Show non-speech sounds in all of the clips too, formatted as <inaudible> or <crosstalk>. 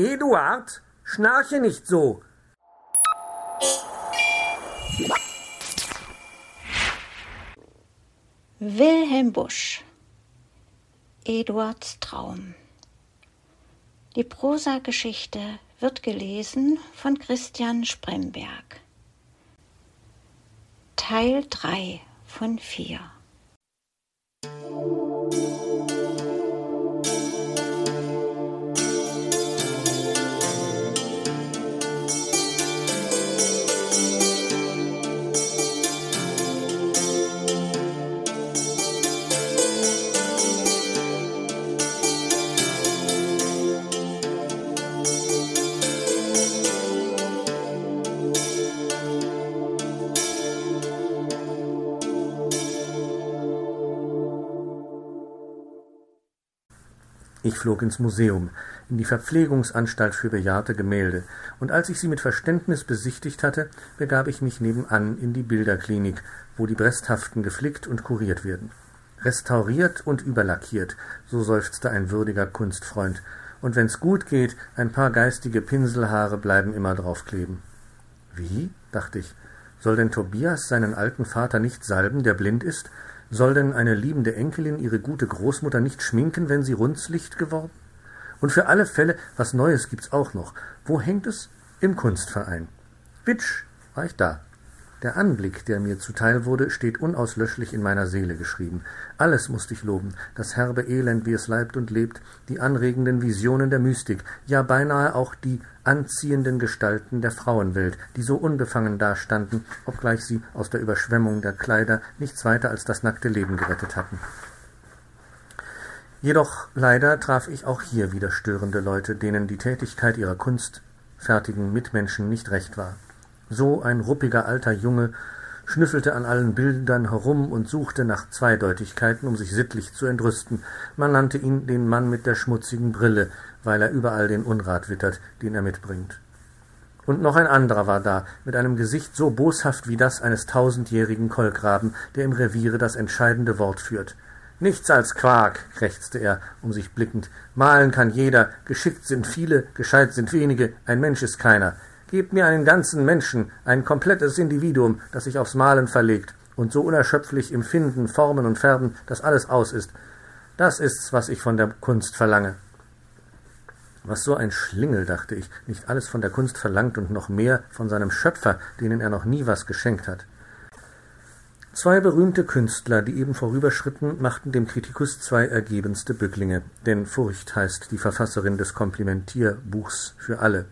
Eduard, schnarche nicht so. Wilhelm Busch Eduards Traum Die Prosageschichte wird gelesen von Christian Spremberg. Teil 3 von 4 Ich flog ins Museum, in die Verpflegungsanstalt für bejahrte Gemälde, und als ich sie mit Verständnis besichtigt hatte, begab ich mich nebenan in die Bilderklinik, wo die Bresthaften geflickt und kuriert werden. Restauriert und überlackiert, so seufzte ein würdiger Kunstfreund, und wenn's gut geht, ein paar geistige Pinselhaare bleiben immer draufkleben. Wie? dachte ich. Soll denn Tobias seinen alten Vater nicht salben, der blind ist, soll denn eine liebende Enkelin ihre gute Großmutter nicht schminken, wenn sie runzlicht geworden? Und für alle Fälle, was Neues gibt's auch noch. Wo hängt es? Im Kunstverein. Witsch, war ich da. Der Anblick, der mir zuteil wurde, steht unauslöschlich in meiner Seele geschrieben. Alles musste ich loben, das herbe Elend, wie es leibt und lebt, die anregenden Visionen der Mystik, ja beinahe auch die anziehenden Gestalten der Frauenwelt, die so unbefangen dastanden, obgleich sie aus der Überschwemmung der Kleider nichts weiter als das nackte Leben gerettet hatten. Jedoch leider traf ich auch hier wieder störende Leute, denen die Tätigkeit ihrer kunstfertigen Mitmenschen nicht recht war. So ein ruppiger alter Junge schnüffelte an allen Bildern herum und suchte nach Zweideutigkeiten, um sich sittlich zu entrüsten. Man nannte ihn den Mann mit der schmutzigen Brille, weil er überall den Unrat wittert, den er mitbringt. Und noch ein anderer war da, mit einem Gesicht so boshaft wie das eines tausendjährigen Kolkraben, der im Reviere das entscheidende Wort führt. Nichts als Quark, krächzte er, um sich blickend. Malen kann jeder, geschickt sind viele, gescheit sind wenige, ein Mensch ist keiner. Gebt mir einen ganzen Menschen, ein komplettes Individuum, das sich aufs Malen verlegt und so unerschöpflich im Finden, Formen und Färben, dass alles aus ist. Das ist's, was ich von der Kunst verlange. Was so ein Schlingel, dachte ich, nicht alles von der Kunst verlangt und noch mehr von seinem Schöpfer, denen er noch nie was geschenkt hat. Zwei berühmte Künstler, die eben vorüberschritten, machten dem Kritikus zwei ergebenste Bücklinge, denn Furcht heißt die Verfasserin des Komplimentierbuchs für alle.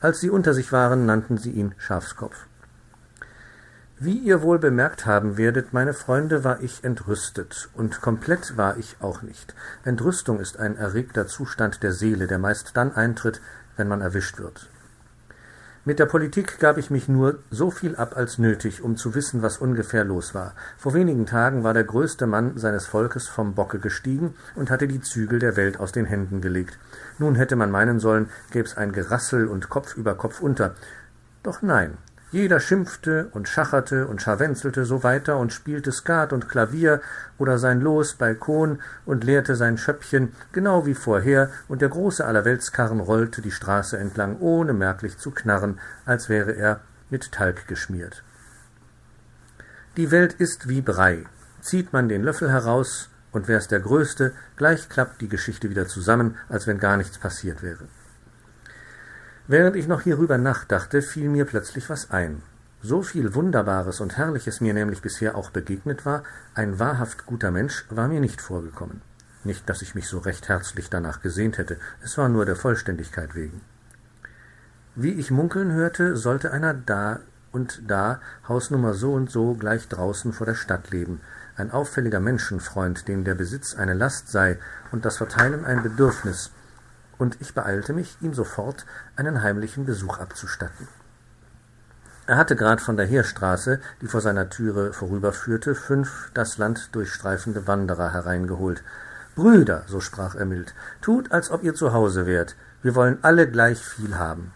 Als sie unter sich waren, nannten sie ihn Schafskopf. Wie ihr wohl bemerkt haben werdet, meine Freunde, war ich entrüstet, und komplett war ich auch nicht. Entrüstung ist ein erregter Zustand der Seele, der meist dann eintritt, wenn man erwischt wird. Mit der Politik gab ich mich nur so viel ab als nötig, um zu wissen, was ungefähr los war. Vor wenigen Tagen war der größte Mann seines Volkes vom Bocke gestiegen und hatte die Zügel der Welt aus den Händen gelegt. Nun hätte man meinen sollen, gäb's ein Gerassel und Kopf über Kopf unter. Doch nein, jeder schimpfte und schacherte und scharwenzelte so weiter und spielte Skat und Klavier oder sein Los Balkon und leerte sein Schöppchen, genau wie vorher, und der große Allerweltskarren rollte die Straße entlang, ohne merklich zu knarren, als wäre er mit Talg geschmiert. Die Welt ist wie Brei. Zieht man den Löffel heraus, und wär's der Größte, gleich klappt die Geschichte wieder zusammen, als wenn gar nichts passiert wäre. Während ich noch hierüber nachdachte, fiel mir plötzlich was ein. So viel Wunderbares und Herrliches mir nämlich bisher auch begegnet war, ein wahrhaft guter Mensch war mir nicht vorgekommen. Nicht, dass ich mich so recht herzlich danach gesehnt hätte, es war nur der Vollständigkeit wegen. Wie ich munkeln hörte, sollte einer da und da Hausnummer so und so gleich draußen vor der Stadt leben, ein auffälliger Menschenfreund, dem der Besitz eine Last sei und das Verteilen ein Bedürfnis, und ich beeilte mich, ihm sofort einen heimlichen Besuch abzustatten. Er hatte grad von der Heerstraße, die vor seiner Türe vorüberführte, fünf das Land durchstreifende Wanderer hereingeholt. Brüder, so sprach er mild, tut, als ob ihr zu Hause wärt. Wir wollen alle gleich viel haben.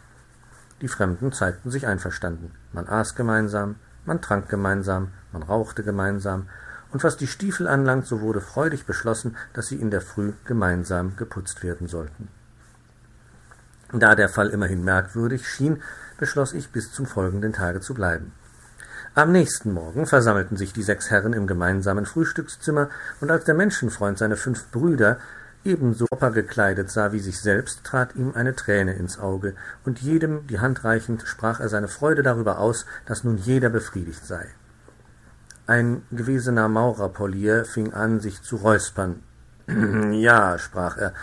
Die Fremden zeigten sich einverstanden. Man aß gemeinsam, man trank gemeinsam, man rauchte gemeinsam, und was die Stiefel anlangt, so wurde freudig beschlossen, dass sie in der Früh gemeinsam geputzt werden sollten. Da der Fall immerhin merkwürdig schien, beschloss ich, bis zum folgenden Tage zu bleiben. Am nächsten Morgen versammelten sich die sechs Herren im gemeinsamen Frühstückszimmer, und als der Menschenfreund seine fünf Brüder ebenso oper gekleidet sah wie sich selbst, trat ihm eine Träne ins Auge, und jedem die Hand reichend, sprach er seine Freude darüber aus, dass nun jeder befriedigt sei. Ein gewesener Maurerpolier fing an, sich zu räuspern. <clears throat> ja, sprach er,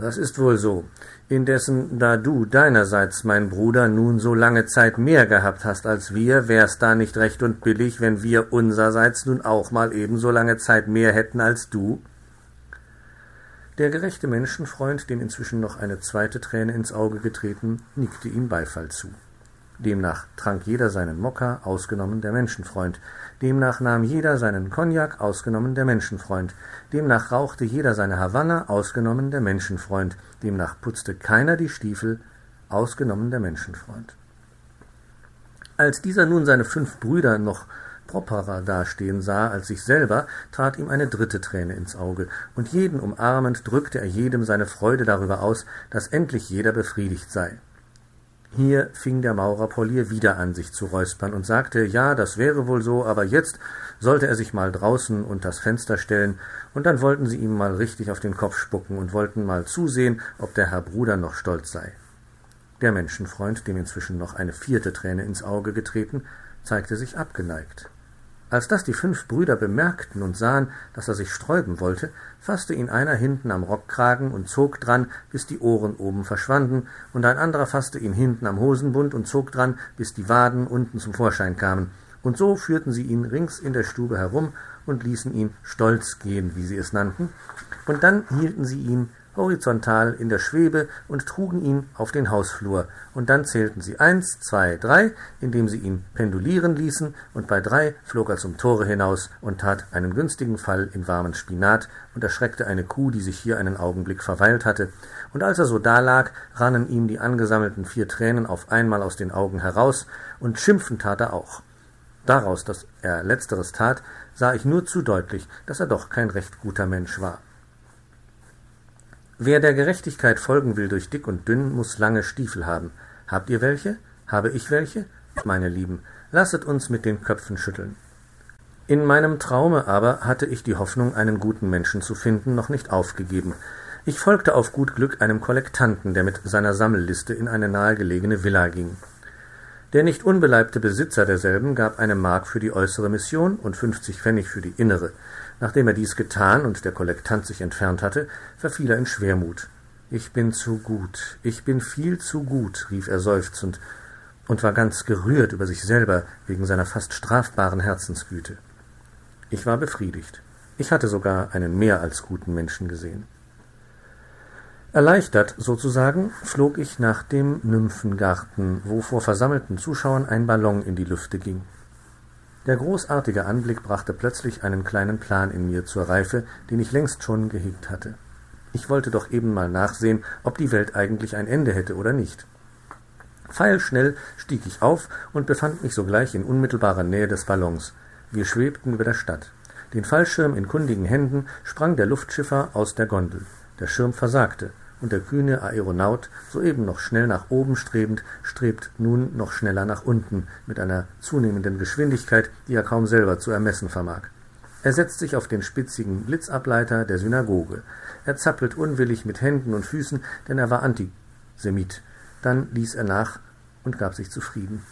das ist wohl so. Indessen, da du deinerseits, mein Bruder, nun so lange Zeit mehr gehabt hast als wir, wär's da nicht recht und billig, wenn wir unserseits nun auch mal ebenso lange Zeit mehr hätten als du? Der gerechte Menschenfreund, dem inzwischen noch eine zweite Träne ins Auge getreten, nickte ihm Beifall zu. Demnach trank jeder seinen Mokka, ausgenommen der Menschenfreund. Demnach nahm jeder seinen Cognac, ausgenommen der Menschenfreund. Demnach rauchte jeder seine Havanna, ausgenommen der Menschenfreund. Demnach putzte keiner die Stiefel, ausgenommen der Menschenfreund. Als dieser nun seine fünf Brüder noch properer dastehen sah als sich selber, trat ihm eine dritte Träne ins Auge, und jeden umarmend drückte er jedem seine Freude darüber aus, dass endlich jeder befriedigt sei. Hier fing der Maurer Polier wieder an, sich zu räuspern und sagte, ja, das wäre wohl so, aber jetzt sollte er sich mal draußen unters Fenster stellen, und dann wollten sie ihm mal richtig auf den Kopf spucken und wollten mal zusehen, ob der Herr Bruder noch stolz sei. Der Menschenfreund, dem inzwischen noch eine vierte Träne ins Auge getreten, zeigte sich abgeneigt. Als das die fünf Brüder bemerkten und sahen, dass er sich sträuben wollte, fasste ihn einer hinten am Rockkragen und zog dran, bis die Ohren oben verschwanden, und ein anderer fasste ihn hinten am Hosenbund und zog dran, bis die Waden unten zum Vorschein kamen, und so führten sie ihn rings in der Stube herum und ließen ihn stolz gehen, wie sie es nannten, und dann hielten sie ihn horizontal in der Schwebe und trugen ihn auf den Hausflur, und dann zählten sie eins, zwei, drei, indem sie ihn pendulieren ließen, und bei drei flog er zum Tore hinaus und tat einen günstigen Fall in warmen Spinat und erschreckte eine Kuh, die sich hier einen Augenblick verweilt hatte, und als er so dalag, rannen ihm die angesammelten vier Tränen auf einmal aus den Augen heraus, und schimpfen tat er auch. Daraus, dass er letzteres tat, sah ich nur zu deutlich, dass er doch kein recht guter Mensch war. Wer der Gerechtigkeit folgen will durch dick und dünn, muss lange Stiefel haben. Habt ihr welche? Habe ich welche? Meine Lieben, lasset uns mit den Köpfen schütteln. In meinem Traume aber hatte ich die Hoffnung, einen guten Menschen zu finden, noch nicht aufgegeben. Ich folgte auf gut Glück einem Kollektanten, der mit seiner Sammelliste in eine nahegelegene Villa ging. Der nicht unbeleibte Besitzer derselben gab eine Mark für die äußere Mission und fünfzig Pfennig für die innere. Nachdem er dies getan und der Kollektant sich entfernt hatte, verfiel er in Schwermut. Ich bin zu gut, ich bin viel zu gut, rief er seufzend und war ganz gerührt über sich selber wegen seiner fast strafbaren Herzensgüte. Ich war befriedigt. Ich hatte sogar einen mehr als guten Menschen gesehen. Erleichtert sozusagen flog ich nach dem Nymphengarten, wo vor versammelten Zuschauern ein Ballon in die Lüfte ging. Der großartige Anblick brachte plötzlich einen kleinen Plan in mir zur Reife, den ich längst schon gehegt hatte. Ich wollte doch eben mal nachsehen, ob die Welt eigentlich ein Ende hätte oder nicht. Pfeilschnell stieg ich auf und befand mich sogleich in unmittelbarer Nähe des Ballons. Wir schwebten über der Stadt. Den Fallschirm in kundigen Händen sprang der Luftschiffer aus der Gondel. Der Schirm versagte und der kühne Aeronaut, soeben noch schnell nach oben strebend, strebt nun noch schneller nach unten, mit einer zunehmenden Geschwindigkeit, die er kaum selber zu ermessen vermag. Er setzt sich auf den spitzigen Blitzableiter der Synagoge. Er zappelt unwillig mit Händen und Füßen, denn er war Antisemit. Dann ließ er nach und gab sich zufrieden.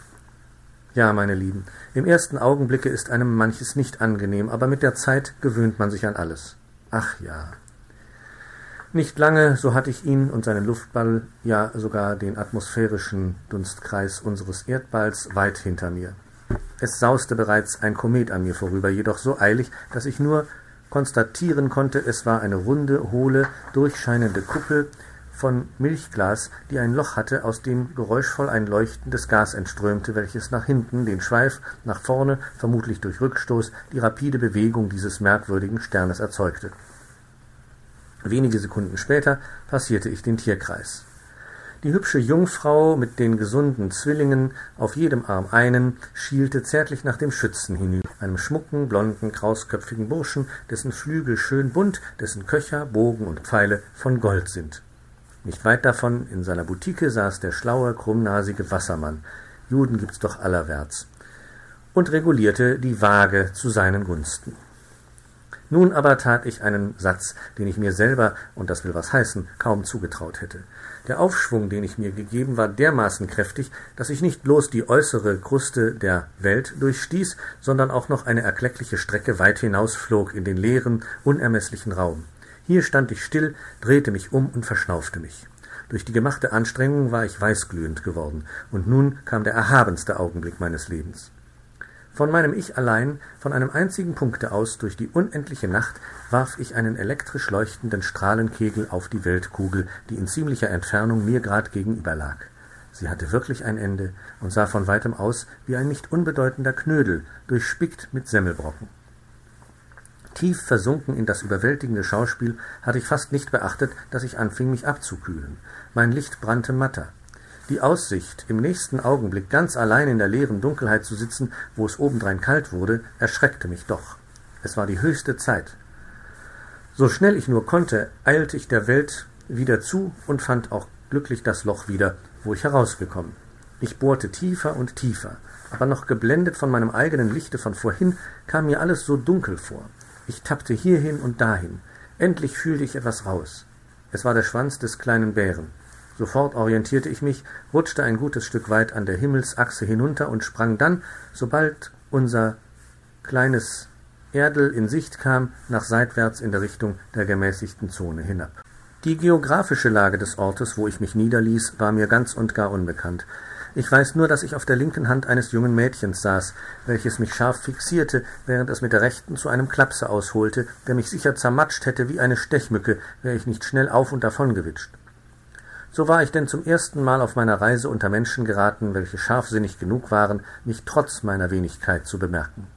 Ja, meine Lieben, im ersten Augenblicke ist einem manches nicht angenehm, aber mit der Zeit gewöhnt man sich an alles. Ach ja. Nicht lange, so hatte ich ihn und seinen Luftball, ja sogar den atmosphärischen Dunstkreis unseres Erdballs weit hinter mir. Es sauste bereits ein Komet an mir vorüber, jedoch so eilig, dass ich nur konstatieren konnte, es war eine runde, hohle, durchscheinende Kuppel von Milchglas, die ein Loch hatte, aus dem geräuschvoll ein leuchtendes Gas entströmte, welches nach hinten den Schweif, nach vorne, vermutlich durch Rückstoß, die rapide Bewegung dieses merkwürdigen Sternes erzeugte. Wenige Sekunden später passierte ich den Tierkreis. Die hübsche Jungfrau mit den gesunden Zwillingen, auf jedem Arm einen, schielte zärtlich nach dem Schützen hinüber, einem schmucken, blonden, krausköpfigen Burschen, dessen Flügel schön bunt, dessen Köcher, Bogen und Pfeile von Gold sind. Nicht weit davon, in seiner Butike, saß der schlaue, krummnasige Wassermann, Juden gibt's doch allerwärts, und regulierte die Waage zu seinen Gunsten. Nun aber tat ich einen Satz, den ich mir selber, und das will was heißen, kaum zugetraut hätte. Der Aufschwung, den ich mir gegeben, war dermaßen kräftig, dass ich nicht bloß die äußere Kruste der Welt durchstieß, sondern auch noch eine erkleckliche Strecke weit hinausflog in den leeren, unermesslichen Raum. Hier stand ich still, drehte mich um und verschnaufte mich. Durch die gemachte Anstrengung war ich weißglühend geworden, und nun kam der erhabenste Augenblick meines Lebens. Von meinem Ich allein, von einem einzigen Punkte aus durch die unendliche Nacht, warf ich einen elektrisch leuchtenden Strahlenkegel auf die Weltkugel, die in ziemlicher Entfernung mir grad gegenüber lag. Sie hatte wirklich ein Ende und sah von weitem aus wie ein nicht unbedeutender Knödel, durchspickt mit Semmelbrocken. Tief versunken in das überwältigende Schauspiel hatte ich fast nicht beachtet, dass ich anfing, mich abzukühlen. Mein Licht brannte matter. Die Aussicht, im nächsten Augenblick ganz allein in der leeren Dunkelheit zu sitzen, wo es obendrein kalt wurde, erschreckte mich doch. Es war die höchste Zeit. So schnell ich nur konnte, eilte ich der Welt wieder zu und fand auch glücklich das Loch wieder, wo ich herausgekommen. Ich bohrte tiefer und tiefer, aber noch geblendet von meinem eigenen Lichte von vorhin kam mir alles so dunkel vor. Ich tappte hierhin und dahin. Endlich fühlte ich etwas raus. Es war der Schwanz des kleinen Bären. Sofort orientierte ich mich, rutschte ein gutes Stück weit an der Himmelsachse hinunter und sprang dann, sobald unser kleines Erdel in Sicht kam, nach seitwärts in der Richtung der gemäßigten Zone hinab. Die geografische Lage des Ortes, wo ich mich niederließ, war mir ganz und gar unbekannt. Ich weiß nur, dass ich auf der linken Hand eines jungen Mädchens saß, welches mich scharf fixierte, während es mit der rechten zu einem Klapse ausholte, der mich sicher zermatscht hätte wie eine Stechmücke, wäre ich nicht schnell auf und davon gewitscht. So war ich denn zum ersten Mal auf meiner Reise unter Menschen geraten, welche scharfsinnig genug waren, mich trotz meiner Wenigkeit zu bemerken.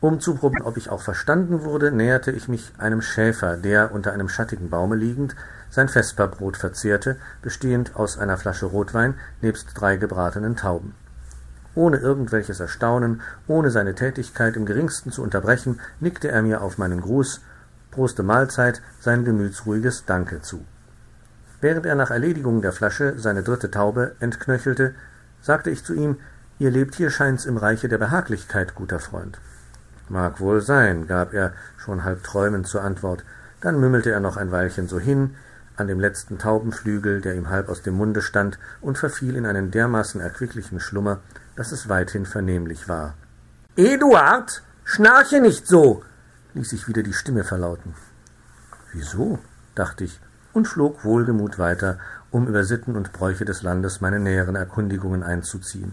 Um zu probieren, ob ich auch verstanden wurde, näherte ich mich einem Schäfer, der, unter einem schattigen Baume liegend, sein Vesperbrot verzehrte, bestehend aus einer Flasche Rotwein nebst drei gebratenen Tauben. Ohne irgendwelches Erstaunen, ohne seine Tätigkeit im geringsten zu unterbrechen, nickte er mir auf meinen Gruß, Proste Mahlzeit, sein gemütsruhiges Danke zu. Während er nach Erledigung der Flasche seine dritte Taube entknöchelte, sagte ich zu ihm, ihr lebt hier scheint's im Reiche der Behaglichkeit, guter Freund. Mag wohl sein, gab er schon halb träumend zur Antwort, dann mümmelte er noch ein Weilchen so hin, an dem letzten Taubenflügel, der ihm halb aus dem Munde stand, und verfiel in einen dermaßen erquicklichen Schlummer, dass es weithin vernehmlich war. Eduard, schnarche nicht so, ließ sich wieder die Stimme verlauten. Wieso? dachte ich und flog wohlgemut weiter, um über Sitten und Bräuche des Landes meine näheren Erkundigungen einzuziehen.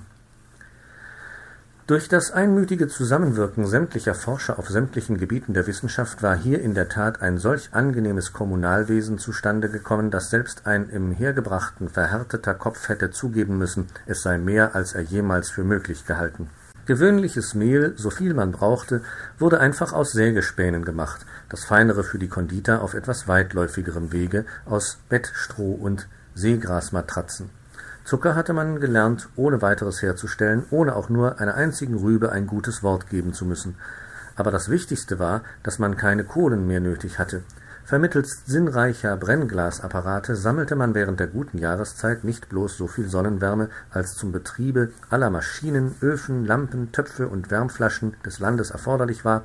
Durch das einmütige Zusammenwirken sämtlicher Forscher auf sämtlichen Gebieten der Wissenschaft war hier in der Tat ein solch angenehmes Kommunalwesen zustande gekommen, dass selbst ein im Hergebrachten verhärteter Kopf hätte zugeben müssen, es sei mehr, als er jemals für möglich gehalten. Gewöhnliches Mehl, so viel man brauchte, wurde einfach aus Sägespänen gemacht, das feinere für die Konditer auf etwas weitläufigerem Wege aus Bettstroh und Seegrasmatratzen. Zucker hatte man gelernt, ohne weiteres herzustellen, ohne auch nur einer einzigen Rübe ein gutes Wort geben zu müssen. Aber das Wichtigste war, dass man keine Kohlen mehr nötig hatte. Vermittelst sinnreicher Brennglasapparate sammelte man während der guten Jahreszeit nicht bloß so viel Sonnenwärme, als zum Betriebe aller Maschinen, Öfen, Lampen, Töpfe und Wärmflaschen des Landes erforderlich war,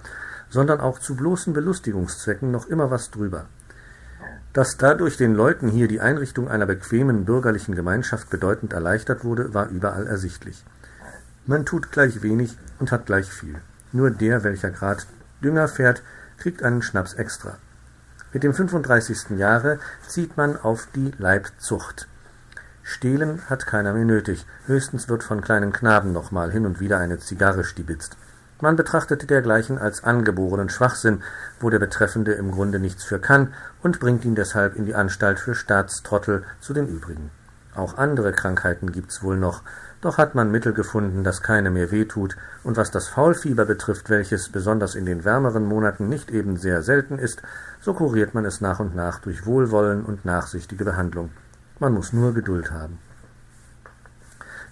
sondern auch zu bloßen Belustigungszwecken noch immer was drüber. Dass dadurch den Leuten hier die Einrichtung einer bequemen bürgerlichen Gemeinschaft bedeutend erleichtert wurde, war überall ersichtlich. Man tut gleich wenig und hat gleich viel. Nur der, welcher grad Dünger fährt, kriegt einen Schnaps extra. Mit dem 35. Jahre zieht man auf die Leibzucht. Stehlen hat keiner mehr nötig, höchstens wird von kleinen Knaben noch mal hin und wieder eine Zigarre stibitzt. Man betrachtete dergleichen als angeborenen Schwachsinn, wo der Betreffende im Grunde nichts für kann und bringt ihn deshalb in die Anstalt für Staatstrottel zu den übrigen. Auch andere Krankheiten gibt's wohl noch, doch hat man Mittel gefunden, dass keine mehr wehtut, und was das Faulfieber betrifft, welches besonders in den wärmeren Monaten nicht eben sehr selten ist, so kuriert man es nach und nach durch Wohlwollen und nachsichtige Behandlung. Man muss nur Geduld haben.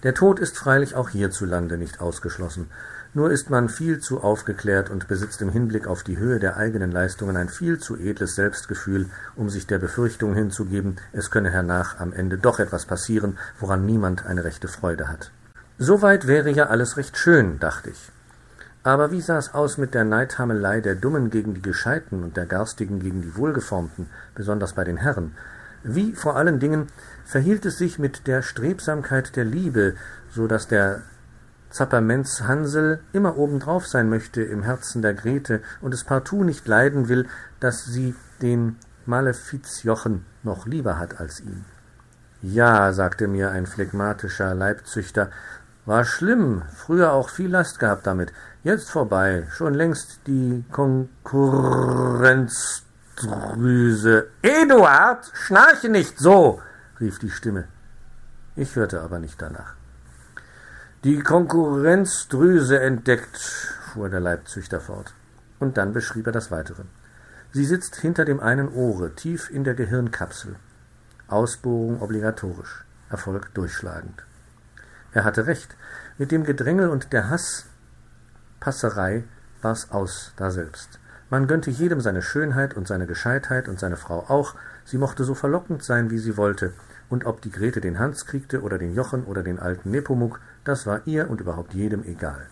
Der Tod ist freilich auch hierzulande nicht ausgeschlossen. Nur ist man viel zu aufgeklärt und besitzt im Hinblick auf die Höhe der eigenen Leistungen ein viel zu edles Selbstgefühl, um sich der Befürchtung hinzugeben, es könne hernach am Ende doch etwas passieren, woran niemand eine rechte Freude hat. Soweit wäre ja alles recht schön, dachte ich. Aber wie sah's aus mit der Neidhamelei der Dummen gegen die Gescheiten und der Garstigen gegen die Wohlgeformten, besonders bei den Herren? Wie vor allen Dingen verhielt es sich mit der Strebsamkeit der Liebe, so dass der Zapperments Hansel immer obendrauf sein möchte im Herzen der Grete und es partout nicht leiden will, dass sie den Malefizjochen noch lieber hat als ihn. Ja, sagte mir ein phlegmatischer Leibzüchter, war schlimm, früher auch viel Last gehabt damit, jetzt vorbei, schon längst die Konkurrenzdrüse. Eduard, schnarche nicht so, rief die Stimme. Ich hörte aber nicht danach. Die Konkurrenzdrüse entdeckt, fuhr der Leibzüchter fort. Und dann beschrieb er das Weitere. Sie sitzt hinter dem einen Ohre, tief in der Gehirnkapsel. Ausbohrung obligatorisch, Erfolg durchschlagend. Er hatte recht. Mit dem Gedrängel und der Hasspasserei war's aus daselbst. Man gönnte jedem seine Schönheit und seine Gescheitheit und seine Frau auch. Sie mochte so verlockend sein, wie sie wollte. Und ob die Grete den Hans kriegte oder den Jochen oder den alten Nepomuk, das war ihr und überhaupt jedem egal.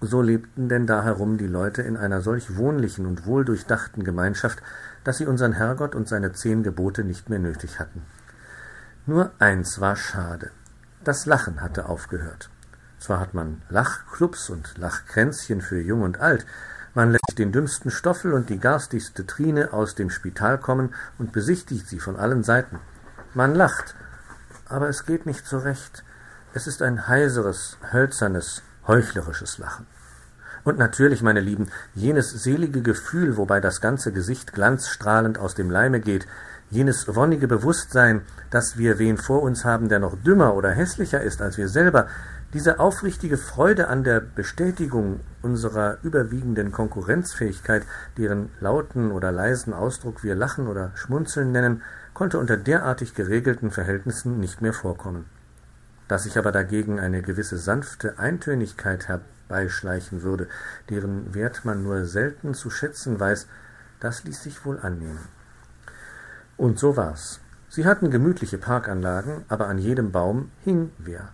So lebten denn da herum die Leute in einer solch wohnlichen und wohldurchdachten Gemeinschaft, dass sie unseren Herrgott und seine zehn Gebote nicht mehr nötig hatten. Nur eins war schade. Das Lachen hatte aufgehört. Zwar hat man Lachklubs und Lachkränzchen für Jung und Alt, man lässt den dümmsten Stoffel und die garstigste Trine aus dem Spital kommen und besichtigt sie von allen Seiten. Man lacht, aber es geht nicht so recht, es ist ein heiseres, hölzernes, heuchlerisches Lachen. Und natürlich, meine Lieben, jenes selige Gefühl, wobei das ganze Gesicht glanzstrahlend aus dem Leime geht, jenes wonnige Bewusstsein, dass wir wen vor uns haben, der noch dümmer oder hässlicher ist als wir selber, diese aufrichtige Freude an der Bestätigung unserer überwiegenden Konkurrenzfähigkeit, deren lauten oder leisen Ausdruck wir Lachen oder Schmunzeln nennen, konnte unter derartig geregelten Verhältnissen nicht mehr vorkommen. Dass sich aber dagegen eine gewisse sanfte Eintönigkeit herbeischleichen würde, deren Wert man nur selten zu schätzen weiß, das ließ sich wohl annehmen. Und so war's. Sie hatten gemütliche Parkanlagen, aber an jedem Baum hing wer.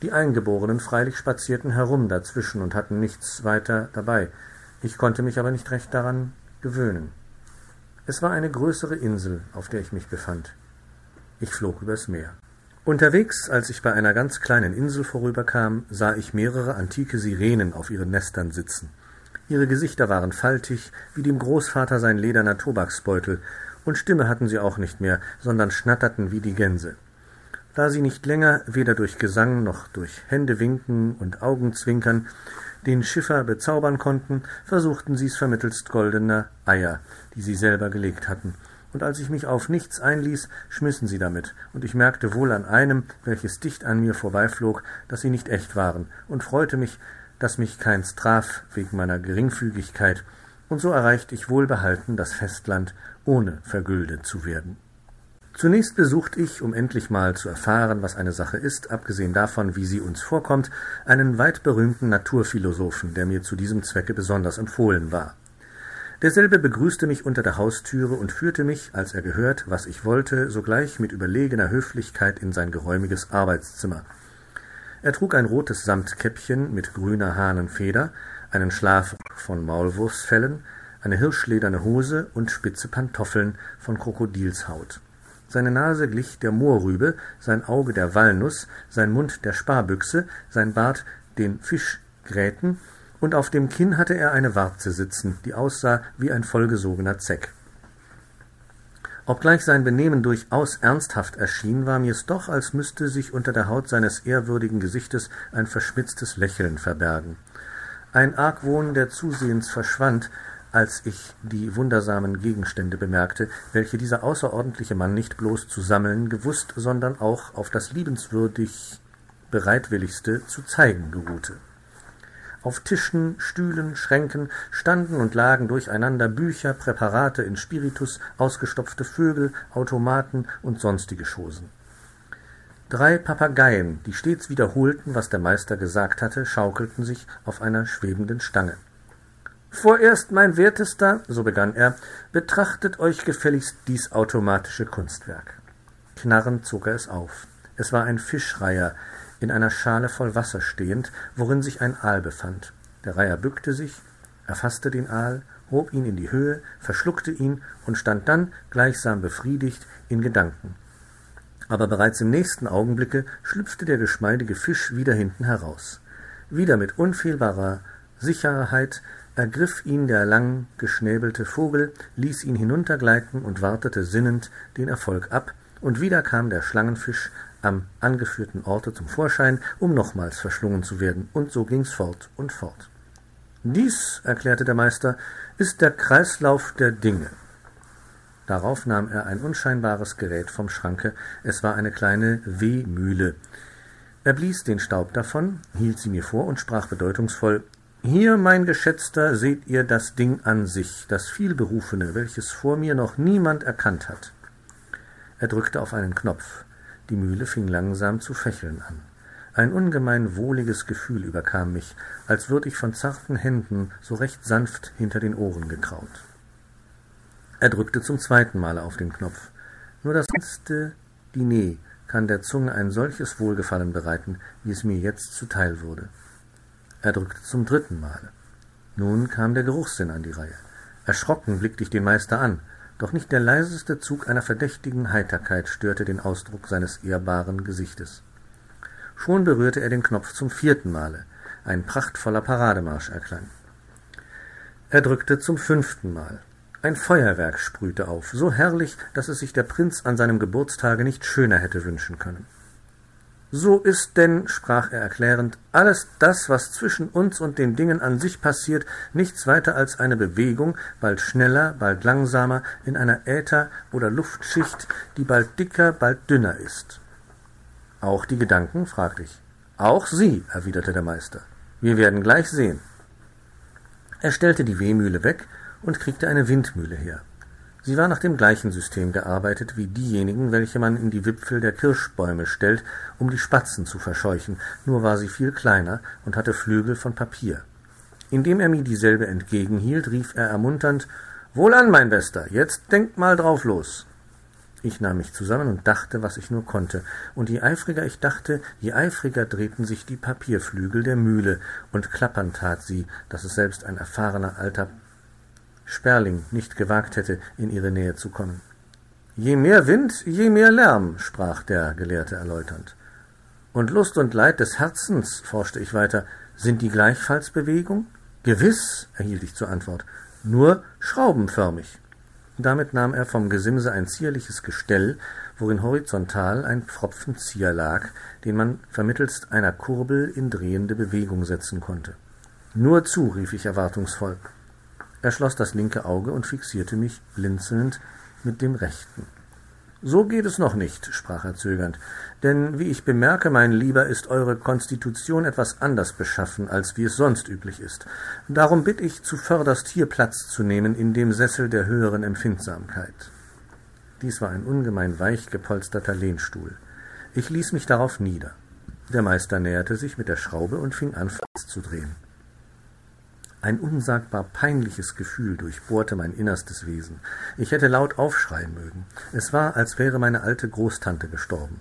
Die Eingeborenen freilich spazierten herum dazwischen und hatten nichts weiter dabei. Ich konnte mich aber nicht recht daran gewöhnen. Es war eine größere Insel, auf der ich mich befand. Ich flog übers Meer. Unterwegs, als ich bei einer ganz kleinen Insel vorüberkam, sah ich mehrere antike Sirenen auf ihren Nestern sitzen. Ihre Gesichter waren faltig, wie dem Großvater sein lederner Tobaksbeutel, und Stimme hatten sie auch nicht mehr, sondern schnatterten wie die Gänse. Da sie nicht länger, weder durch Gesang noch durch Händewinken und Augenzwinkern, den Schiffer bezaubern konnten, versuchten sie's vermittelst goldener Eier, die sie selber gelegt hatten, und als ich mich auf nichts einließ, schmissen sie damit, und ich merkte wohl an einem, welches dicht an mir vorbeiflog, dass sie nicht echt waren, und freute mich, dass mich keins traf wegen meiner Geringfügigkeit, und so erreichte ich wohlbehalten das Festland, ohne vergüldet zu werden. Zunächst besucht ich, um endlich mal zu erfahren, was eine Sache ist, abgesehen davon, wie sie uns vorkommt, einen weit berühmten Naturphilosophen, der mir zu diesem Zwecke besonders empfohlen war. Derselbe begrüßte mich unter der Haustüre und führte mich, als er gehört, was ich wollte, sogleich mit überlegener Höflichkeit in sein geräumiges Arbeitszimmer. Er trug ein rotes Samtkäppchen mit grüner Hahnenfeder, einen Schlaf von Maulwurfsfellen, eine hirschlederne Hose und spitze Pantoffeln von Krokodilshaut. Seine Nase glich der Mohrrübe, sein Auge der Walnuss, sein Mund der Sparbüchse, sein Bart den Fischgräten und auf dem Kinn hatte er eine Warze sitzen, die aussah wie ein vollgesogener Zeck. Obgleich sein Benehmen durchaus ernsthaft erschien, war mir's doch, als müsste sich unter der Haut seines ehrwürdigen Gesichtes ein verschmitztes Lächeln verbergen. Ein Argwohn, der zusehends verschwand, als ich die wundersamen Gegenstände bemerkte, welche dieser außerordentliche Mann nicht bloß zu sammeln gewusst, sondern auch auf das liebenswürdig bereitwilligste zu zeigen geruhte. Auf Tischen, Stühlen, Schränken standen und lagen durcheinander Bücher, Präparate in Spiritus, ausgestopfte Vögel, Automaten und sonstige Chosen. Drei Papageien, die stets wiederholten, was der Meister gesagt hatte, schaukelten sich auf einer schwebenden Stange. Vorerst, mein Wertester, so begann er, betrachtet euch gefälligst dies automatische Kunstwerk. Knarrend zog er es auf. Es war ein Fischreiher, in einer Schale voll Wasser stehend, worin sich ein Aal befand. Der Reiher bückte sich, erfasste den Aal, hob ihn in die Höhe, verschluckte ihn und stand dann, gleichsam befriedigt, in Gedanken. Aber bereits im nächsten Augenblicke schlüpfte der geschmeidige Fisch wieder hinten heraus. Wieder mit unfehlbarer Sicherheit ergriff ihn der lang geschnäbelte Vogel, ließ ihn hinuntergleiten und wartete sinnend den Erfolg ab, und wieder kam der Schlangenfisch am angeführten Orte zum Vorschein, um nochmals verschlungen zu werden, und so ging's fort und fort. Dies, erklärte der Meister, ist der Kreislauf der Dinge. Darauf nahm er ein unscheinbares Gerät vom Schranke, es war eine kleine Wehmühle. Er blies den Staub davon, hielt sie mir vor und sprach bedeutungsvoll Hier, mein Geschätzter, seht ihr das Ding an sich, das Vielberufene, welches vor mir noch niemand erkannt hat. Er drückte auf einen Knopf. Die Mühle fing langsam zu fächeln an. Ein ungemein wohliges Gefühl überkam mich, als würd ich von zarten Händen so recht sanft hinter den Ohren gekraut. Er drückte zum zweiten Male auf den Knopf. Nur das letzte Diner kann der Zunge ein solches Wohlgefallen bereiten, wie es mir jetzt zuteil wurde. Er drückte zum dritten Male. Nun kam der Geruchssinn an die Reihe. Erschrocken blickte ich den Meister an, doch nicht der leiseste Zug einer verdächtigen Heiterkeit störte den Ausdruck seines ehrbaren Gesichtes. Schon berührte er den Knopf zum vierten Male. Ein prachtvoller Parademarsch erklang. Er drückte zum fünften Mal. Ein Feuerwerk sprühte auf, so herrlich, dass es sich der Prinz an seinem Geburtstage nicht schöner hätte wünschen können. So ist denn, sprach er erklärend, alles das, was zwischen uns und den Dingen an sich passiert, nichts weiter als eine Bewegung, bald schneller, bald langsamer, in einer Äther- oder Luftschicht, die bald dicker, bald dünner ist. Auch die Gedanken? fragte ich. Auch sie, erwiderte der Meister. Wir werden gleich sehen. Er stellte die Wehmühle weg und kriegte eine Windmühle her. Sie war nach dem gleichen System gearbeitet wie diejenigen, welche man in die Wipfel der Kirschbäume stellt, um die Spatzen zu verscheuchen, nur war sie viel kleiner und hatte Flügel von Papier. Indem er mir dieselbe entgegenhielt, rief er ermunternd Wohlan, mein Bester, jetzt denkt mal drauf los. Ich nahm mich zusammen und dachte, was ich nur konnte, und je eifriger ich dachte, je eifriger drehten sich die Papierflügel der Mühle, und klappern tat sie, dass es selbst ein erfahrener alter Sperling nicht gewagt hätte, in ihre Nähe zu kommen. Je mehr Wind, je mehr Lärm, sprach der Gelehrte erläuternd. Und Lust und Leid des Herzens, forschte ich weiter, sind die gleichfalls Bewegung? Gewiss, erhielt ich zur Antwort, nur schraubenförmig. Damit nahm er vom Gesimse ein zierliches Gestell, worin horizontal ein Pfropfen Zier lag, den man vermittelst einer Kurbel in drehende Bewegung setzen konnte. Nur zu, rief ich erwartungsvoll. Er schloss das linke Auge und fixierte mich blinzelnd mit dem rechten. So geht es noch nicht, sprach er zögernd, denn wie ich bemerke, mein Lieber, ist eure Konstitution etwas anders beschaffen, als wie es sonst üblich ist. Darum bitt ich zuvörderst hier Platz zu nehmen in dem Sessel der höheren Empfindsamkeit. Dies war ein ungemein weich gepolsterter Lehnstuhl. Ich ließ mich darauf nieder. Der Meister näherte sich mit der Schraube und fing an, zu drehen. Ein unsagbar peinliches Gefühl durchbohrte mein innerstes Wesen. Ich hätte laut aufschreien mögen. Es war, als wäre meine alte Großtante gestorben.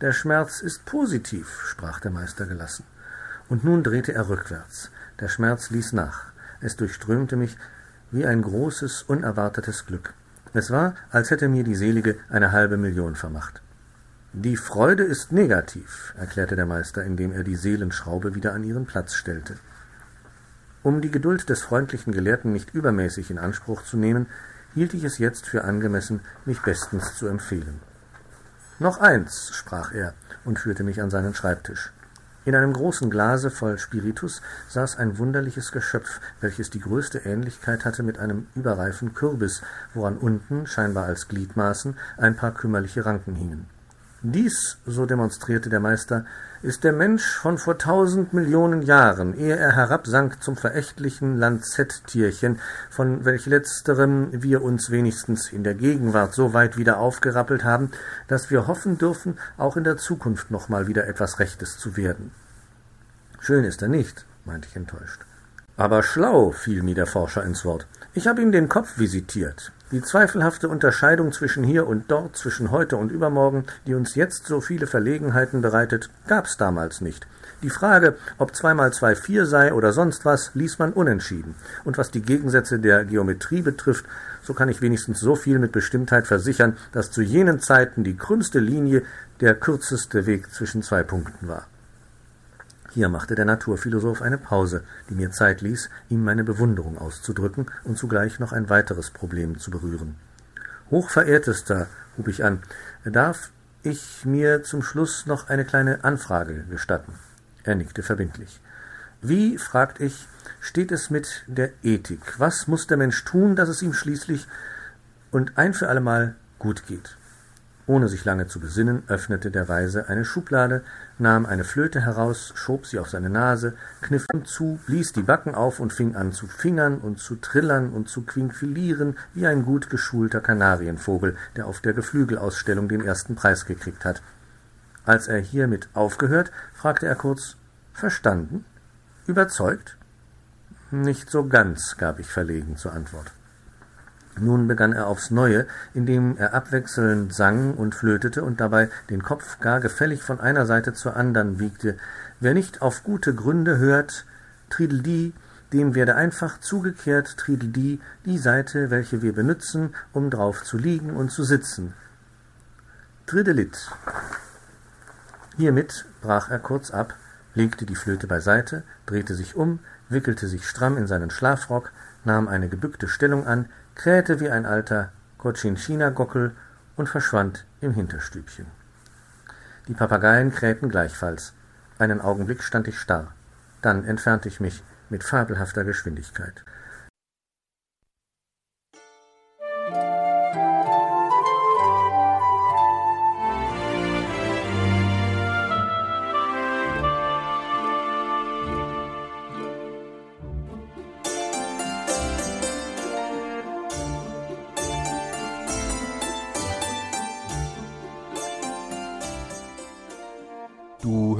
Der Schmerz ist positiv, sprach der Meister gelassen. Und nun drehte er rückwärts. Der Schmerz ließ nach. Es durchströmte mich wie ein großes, unerwartetes Glück. Es war, als hätte mir die Selige eine halbe Million vermacht. Die Freude ist negativ, erklärte der Meister, indem er die Seelenschraube wieder an ihren Platz stellte. Um die Geduld des freundlichen Gelehrten nicht übermäßig in Anspruch zu nehmen, hielt ich es jetzt für angemessen, mich bestens zu empfehlen. Noch eins, sprach er und führte mich an seinen Schreibtisch. In einem großen Glase voll Spiritus saß ein wunderliches Geschöpf, welches die größte Ähnlichkeit hatte mit einem überreifen Kürbis, woran unten, scheinbar als Gliedmaßen, ein paar kümmerliche Ranken hingen. Dies, so demonstrierte der Meister, ist der Mensch von vor tausend Millionen Jahren, ehe er herabsank zum verächtlichen Lanzetttierchen, von welch letzterem wir uns wenigstens in der Gegenwart so weit wieder aufgerappelt haben, dass wir hoffen dürfen, auch in der Zukunft noch mal wieder etwas Rechtes zu werden. Schön ist er nicht, meinte ich enttäuscht. Aber schlau, fiel mir der Forscher ins Wort. Ich habe ihm den Kopf visitiert. Die zweifelhafte Unterscheidung zwischen hier und dort, zwischen heute und übermorgen, die uns jetzt so viele Verlegenheiten bereitet, gab's damals nicht. Die Frage, ob zwei mal zwei vier sei oder sonst was, ließ man unentschieden. Und was die Gegensätze der Geometrie betrifft, so kann ich wenigstens so viel mit Bestimmtheit versichern, dass zu jenen Zeiten die krümmste Linie der kürzeste Weg zwischen zwei Punkten war. Hier machte der Naturphilosoph eine Pause, die mir Zeit ließ, ihm meine Bewunderung auszudrücken und zugleich noch ein weiteres Problem zu berühren. Hochverehrtester, hub ich an, darf ich mir zum Schluss noch eine kleine Anfrage gestatten? Er nickte verbindlich. Wie, fragt ich, steht es mit der Ethik? Was muss der Mensch tun, dass es ihm schließlich und ein für allemal gut geht? Ohne sich lange zu besinnen, öffnete der Weise eine Schublade, nahm eine Flöte heraus, schob sie auf seine Nase, kniff zu, blies die Backen auf und fing an zu fingern und zu trillern und zu quinkfilieren wie ein gut geschulter Kanarienvogel, der auf der Geflügelausstellung den ersten Preis gekriegt hat. Als er hiermit aufgehört, fragte er kurz Verstanden? Überzeugt? Nicht so ganz, gab ich verlegen zur Antwort. Nun begann er aufs Neue, indem er abwechselnd sang und flötete und dabei den Kopf gar gefällig von einer Seite zur andern wiegte. Wer nicht auf gute Gründe hört, Trideldie, dem werde einfach zugekehrt Trideldie die Seite, welche wir benützen, um drauf zu liegen und zu sitzen. Tridelit. Hiermit brach er kurz ab, legte die Flöte beiseite, drehte sich um, wickelte sich stramm in seinen Schlafrock, nahm eine gebückte Stellung an, krähte wie ein alter Cochinchina-Gockel und verschwand im Hinterstübchen. Die Papageien krähten gleichfalls. Einen Augenblick stand ich starr. Dann entfernte ich mich mit fabelhafter Geschwindigkeit.